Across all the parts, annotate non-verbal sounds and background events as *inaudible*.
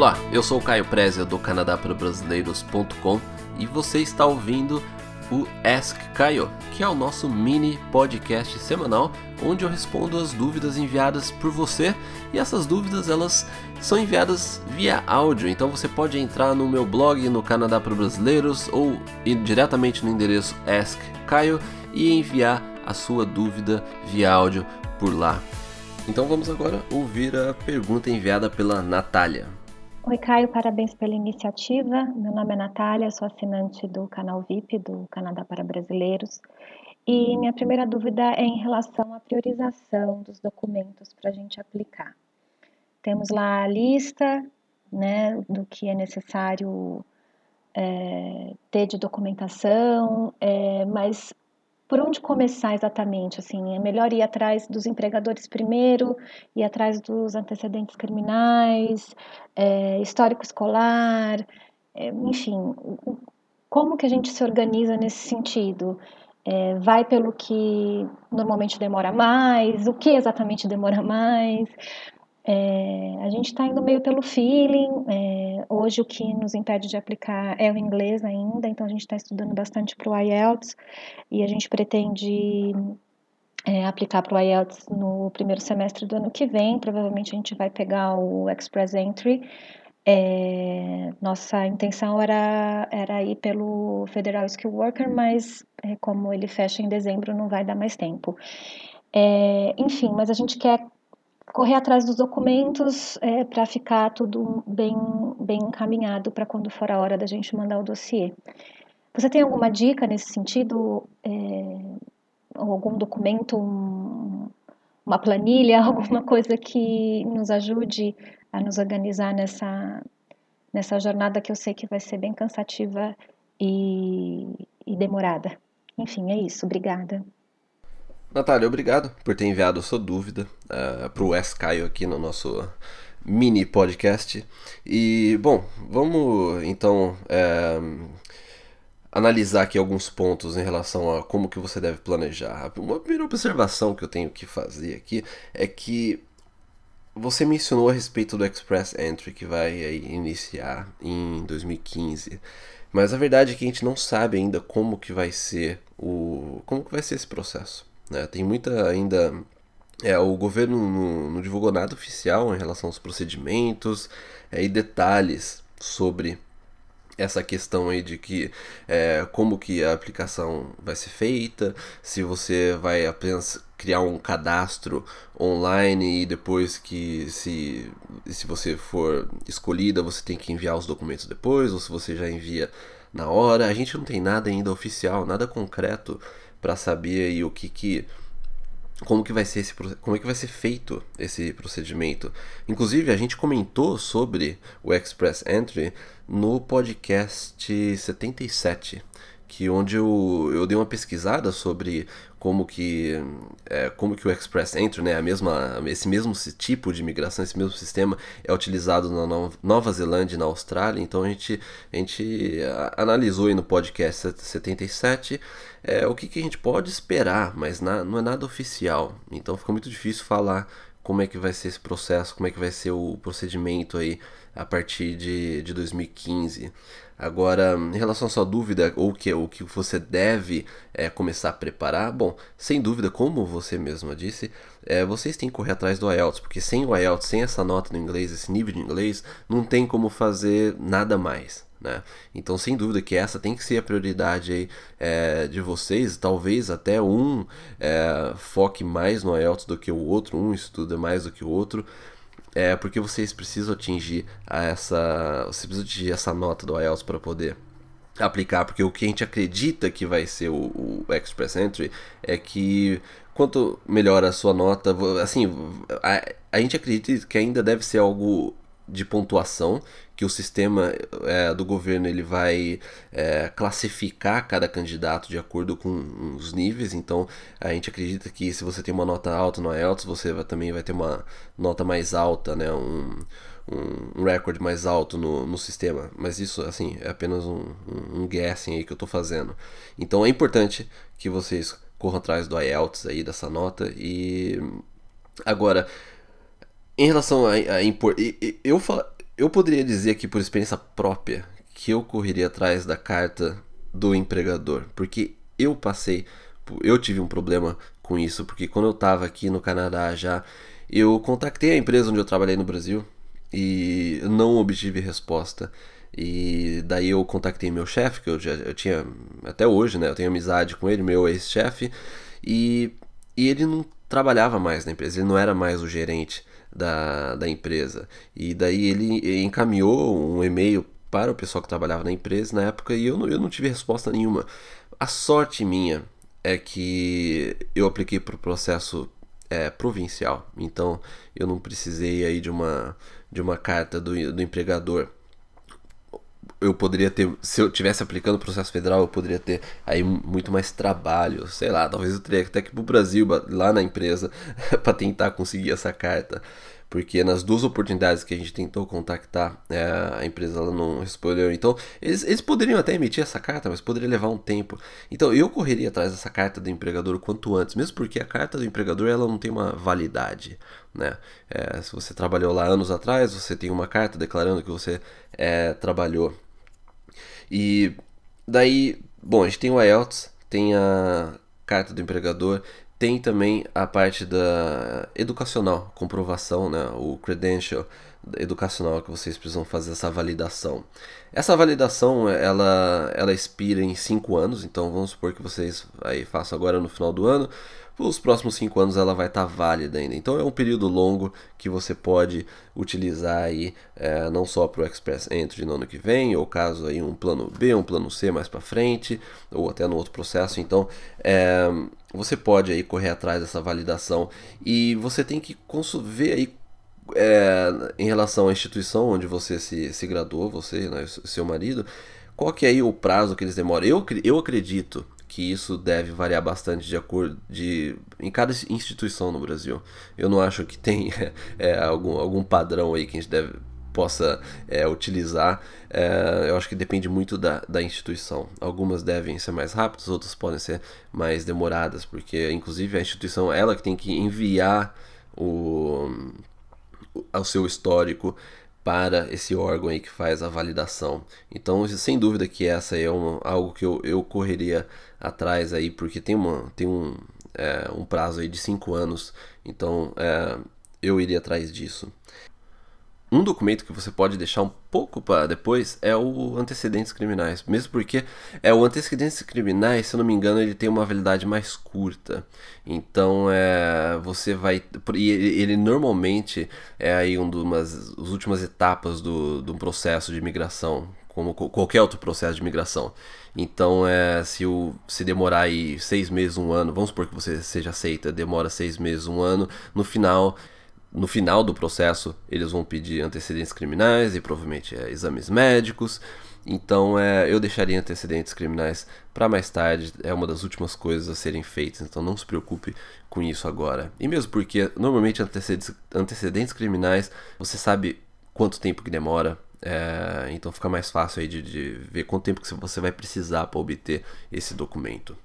Olá, eu sou o Caio Prezia do Canadá para Brasileiros.com e você está ouvindo o Ask Caio, que é o nosso mini podcast semanal onde eu respondo as dúvidas enviadas por você e essas dúvidas elas são enviadas via áudio, então você pode entrar no meu blog no Canadá para Brasileiros ou ir diretamente no endereço Ask Caio e enviar a sua dúvida via áudio por lá. Então vamos agora ouvir a pergunta enviada pela Natália. Oi, Caio, parabéns pela iniciativa. Meu nome é Natália, sou assinante do canal VIP do Canadá para Brasileiros. E minha primeira dúvida é em relação à priorização dos documentos para a gente aplicar. Temos lá a lista né, do que é necessário é, ter de documentação, é, mas por onde começar exatamente? Assim, é melhor ir atrás dos empregadores primeiro, ir atrás dos antecedentes criminais, é, histórico escolar, é, enfim, como que a gente se organiza nesse sentido? É, vai pelo que normalmente demora mais, o que exatamente demora mais? É, a gente está indo meio pelo feeling. É, hoje o que nos impede de aplicar é o inglês ainda, então a gente está estudando bastante para o IELTS e a gente pretende é, aplicar para o IELTS no primeiro semestre do ano que vem. Provavelmente a gente vai pegar o Express Entry. É, nossa intenção era, era ir pelo Federal Skill Worker, mas é, como ele fecha em dezembro, não vai dar mais tempo. É, enfim, mas a gente quer correr atrás dos documentos é, para ficar tudo bem, bem encaminhado para quando for a hora da gente mandar o dossiê. Você tem alguma dica nesse sentido? É, ou algum documento, um, uma planilha, *laughs* alguma coisa que nos ajude a nos organizar nessa, nessa jornada que eu sei que vai ser bem cansativa e, e demorada. Enfim, é isso. Obrigada. Natália, obrigado por ter enviado sua dúvida uh, eh, para o Wes Caio aqui no nosso mini podcast. E, bom, vamos então é, analisar aqui alguns pontos em relação a como que você deve planejar. Uma primeira observação que eu tenho que fazer aqui é que você mencionou a respeito do Express Entry que vai iniciar em 2015. Mas a verdade é que a gente não sabe ainda como que vai ser o como que vai ser esse processo. Né? Tem muita ainda. É, o governo não, não, divulgou nada oficial em relação aos procedimentos é, e detalhes sobre essa questão aí de que é, como que a aplicação vai ser feita, se você vai apenas criar um cadastro online e depois que se, se você for escolhida você tem que enviar os documentos depois ou se você já envia na hora. A gente não tem nada ainda oficial, nada concreto para saber aí o que que como que vai ser esse como é que vai ser feito esse procedimento. Inclusive a gente comentou sobre o Express Entry no podcast 77 que onde eu, eu dei uma pesquisada sobre como que é, como que o Express Entry, né, a mesma, esse mesmo tipo de imigração, esse mesmo sistema é utilizado na Nova Zelândia e na Austrália. Então a gente, a gente analisou aí no podcast 77 é, o que, que a gente pode esperar, mas na, não é nada oficial. Então fica muito difícil falar como é que vai ser esse processo, como é que vai ser o procedimento aí a partir de, de 2015. Agora, em relação à sua dúvida, ou que, o que você deve é, começar a preparar, bom, sem dúvida, como você mesma disse, é, vocês têm que correr atrás do IELTS, porque sem o IELTS, sem essa nota no inglês, esse nível de inglês, não tem como fazer nada mais. Né? Então, sem dúvida que essa tem que ser a prioridade aí, é, de vocês. Talvez até um é, foque mais no IELTS do que o outro, um estuda mais do que o outro. É porque vocês precisam atingir essa, você precisa atingir essa nota do IELTS para poder aplicar, porque o que a gente acredita que vai ser o, o Express Entry é que quanto melhor a sua nota, assim, a, a gente acredita que ainda deve ser algo de pontuação que o sistema é, do governo ele vai é, classificar cada candidato de acordo com os níveis. Então a gente acredita que se você tem uma nota alta no IELTS, você vai, também vai ter uma nota mais alta, né? Um, um, recorde mais alto no, no sistema. Mas isso, assim, é apenas um, um, um guessing aí que eu estou fazendo. Então é importante que vocês corram atrás do IELTS aí, dessa nota. E agora, em relação a, a impor, eu, eu poderia dizer aqui por experiência própria que eu correria atrás da carta do empregador, porque eu passei, eu tive um problema com isso, porque quando eu estava aqui no Canadá já, eu contactei a empresa onde eu trabalhei no Brasil e não obtive resposta. E daí eu contatei meu chefe, que eu já eu tinha até hoje, né? Eu tenho amizade com ele, meu ex-chefe, e, e ele não trabalhava mais na empresa, ele não era mais o gerente da, da empresa. E daí ele encaminhou um e-mail para o pessoal que trabalhava na empresa na época e eu não, eu não tive resposta nenhuma. A sorte minha é que eu apliquei para o processo é, provincial, então eu não precisei aí de uma, de uma carta do, do empregador eu poderia ter, se eu tivesse aplicando o processo federal, eu poderia ter aí muito mais trabalho, sei lá, talvez eu teria até que ir pro Brasil, lá na empresa, *laughs* para tentar conseguir essa carta. Porque nas duas oportunidades que a gente tentou contactar, é, a empresa ela não respondeu. Então, eles, eles poderiam até emitir essa carta, mas poderia levar um tempo. Então, eu correria atrás dessa carta do empregador o quanto antes, mesmo porque a carta do empregador ela não tem uma validade. Né? É, se você trabalhou lá anos atrás, você tem uma carta declarando que você é, trabalhou e daí, bom, a gente tem o IELTS, tem a carta do empregador, tem também a parte da educacional, comprovação, né, o credential educacional que vocês precisam fazer essa validação. Essa validação ela, ela expira em 5 anos, então vamos supor que vocês aí façam agora no final do ano os próximos cinco anos ela vai estar tá válida ainda. Então é um período longo que você pode utilizar aí é, não só para o Express Entry no ano que vem, ou caso aí um plano B, um plano C mais para frente, ou até no outro processo. Então é, você pode aí correr atrás dessa validação e você tem que ver aí é, em relação à instituição onde você se, se graduou, você, né, seu marido, qual que é aí o prazo que eles demoram? Eu, eu acredito que isso deve variar bastante de acordo de em cada instituição no Brasil. Eu não acho que tem *laughs* é, algum, algum padrão aí que a gente deve possa é, utilizar. É, eu acho que depende muito da, da instituição. Algumas devem ser mais rápidas, outras podem ser mais demoradas, porque inclusive a instituição ela que tem que enviar o, o seu histórico para esse órgão aí que faz a validação. Então, sem dúvida que essa é uma, algo que eu, eu correria atrás aí, porque tem, uma, tem um, é, um prazo aí de 5 anos, então é, eu iria atrás disso. Um documento que você pode deixar um pouco para depois é o antecedentes criminais, mesmo porque é o antecedentes criminais, se eu não me engano, ele tem uma validade mais curta. Então, é, você vai e ele, normalmente é aí um das últimas etapas do, do processo de imigração, como qualquer outro processo de imigração. Então, é, se, o, se demorar aí seis meses, um ano, vamos supor que você seja aceita, demora seis meses, um ano, no final no final do processo eles vão pedir antecedentes criminais e provavelmente é, exames médicos. Então é, eu deixaria antecedentes criminais para mais tarde, é uma das últimas coisas a serem feitas, então não se preocupe com isso agora. E mesmo porque normalmente antecedentes, antecedentes criminais você sabe quanto tempo que demora, é, então fica mais fácil aí de, de ver quanto tempo que você vai precisar para obter esse documento.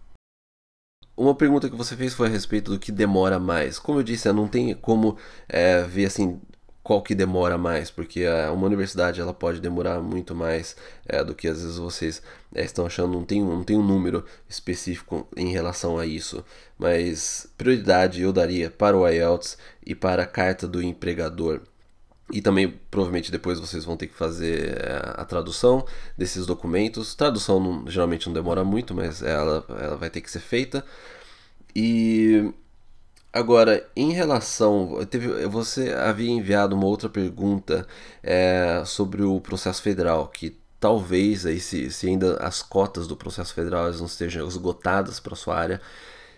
Uma pergunta que você fez foi a respeito do que demora mais. Como eu disse, não tem como é, ver assim qual que demora mais, porque uma universidade ela pode demorar muito mais é, do que às vezes vocês é, estão achando. Não tem, não tem um número específico em relação a isso, mas prioridade eu daria para o IELTS e para a carta do empregador. E também, provavelmente, depois vocês vão ter que fazer eh, a tradução desses documentos. Tradução não, geralmente não demora muito, mas ela, ela vai ter que ser feita. E agora, em relação. Teve, você havia enviado uma outra pergunta é, sobre o processo federal, que talvez, aí, se, se ainda as cotas do processo federal não estejam esgotadas para sua área,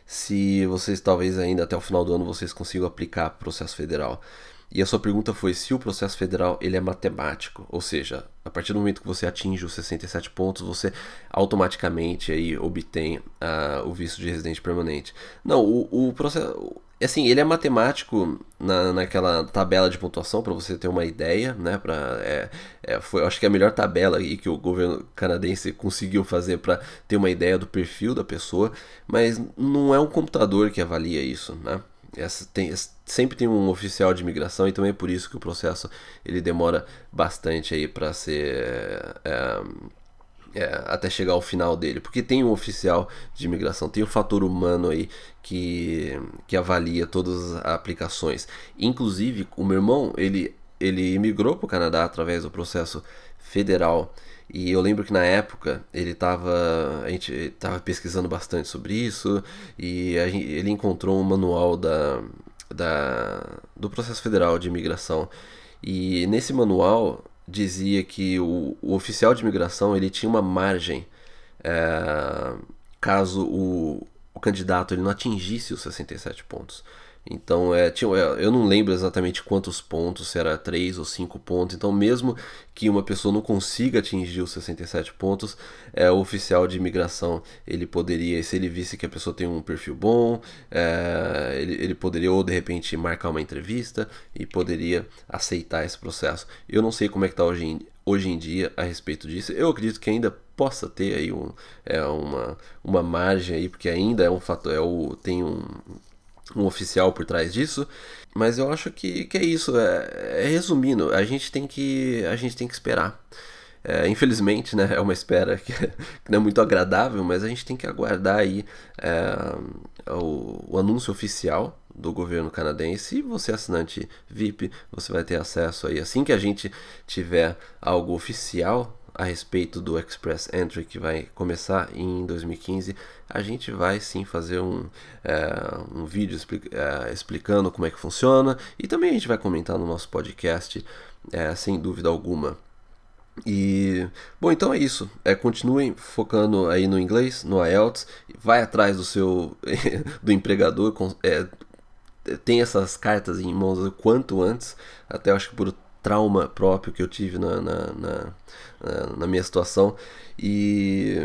se vocês talvez ainda até o final do ano vocês consigam aplicar processo federal. E a sua pergunta foi se o processo federal ele é matemático, ou seja, a partir do momento que você atinge os 67 pontos, você automaticamente aí obtém uh, o visto de residente permanente. Não, o, o processo assim, ele é matemático na, naquela tabela de pontuação para você ter uma ideia, né? Pra, é, é, foi, acho que é a melhor tabela aí que o governo canadense conseguiu fazer para ter uma ideia do perfil da pessoa, mas não é um computador que avalia isso, né? Essa tem, sempre tem um oficial de imigração e também é por isso que o processo ele demora bastante aí para ser é, é, até chegar ao final dele, porque tem um oficial de imigração, tem o fator humano aí que, que avalia todas as aplicações. Inclusive, o meu irmão, ele, ele imigrou para o Canadá através do processo federal. E eu lembro que na época ele estava a gente estava pesquisando bastante sobre isso e gente, ele encontrou um manual da, da, do processo federal de imigração. E nesse manual dizia que o, o oficial de imigração ele tinha uma margem é, caso o, o candidato ele não atingisse os 67 pontos. Então, é, tinha, é, eu não lembro exatamente quantos pontos, se era 3 ou 5 pontos. Então, mesmo que uma pessoa não consiga atingir os 67 pontos, é, o oficial de imigração, ele poderia, se ele visse que a pessoa tem um perfil bom, é, ele, ele poderia ou de repente marcar uma entrevista e poderia aceitar esse processo. Eu não sei como é que está hoje em, hoje em dia a respeito disso. Eu acredito que ainda possa ter aí um, é, uma, uma margem aí, porque ainda é um fator, é o, tem um, um oficial por trás disso, mas eu acho que, que é isso. É, é resumindo, a gente tem que a gente tem que esperar. É, infelizmente, né, é uma espera que, *laughs* que, não é muito agradável, mas a gente tem que aguardar aí é, o, o, anúncio oficial do governo canadense. E você, assinante VIP, você vai ter acesso aí assim que a gente tiver algo oficial a respeito do Express Entry que vai começar em 2015, a gente vai sim fazer um, é, um vídeo é, explicando como é que funciona e também a gente vai comentar no nosso podcast, é, sem dúvida alguma. E bom, então é isso. É, continuem focando aí no inglês, no IELTS, vai atrás do seu *laughs* do empregador, é, tem essas cartas em mãos o quanto antes, até acho que por trauma próprio que eu tive na, na, na, na minha situação. E,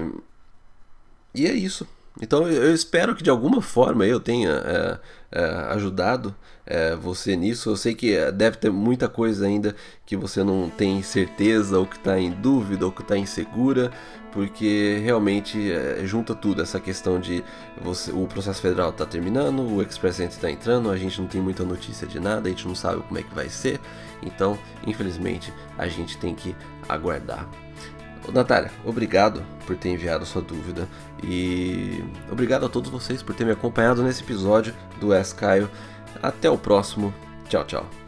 e é isso. Então eu espero que de alguma forma eu tenha é, é, ajudado é, você nisso. Eu sei que deve ter muita coisa ainda que você não tem certeza, ou que está em dúvida, ou que está insegura, porque realmente é, junta tudo essa questão de você, o processo federal está terminando, o Express Entry está entrando, a gente não tem muita notícia de nada, a gente não sabe como é que vai ser. Então, infelizmente, a gente tem que aguardar. Natália, obrigado por ter enviado sua dúvida e obrigado a todos vocês por terem me acompanhado nesse episódio do Ask Caio. Até o próximo. Tchau, tchau.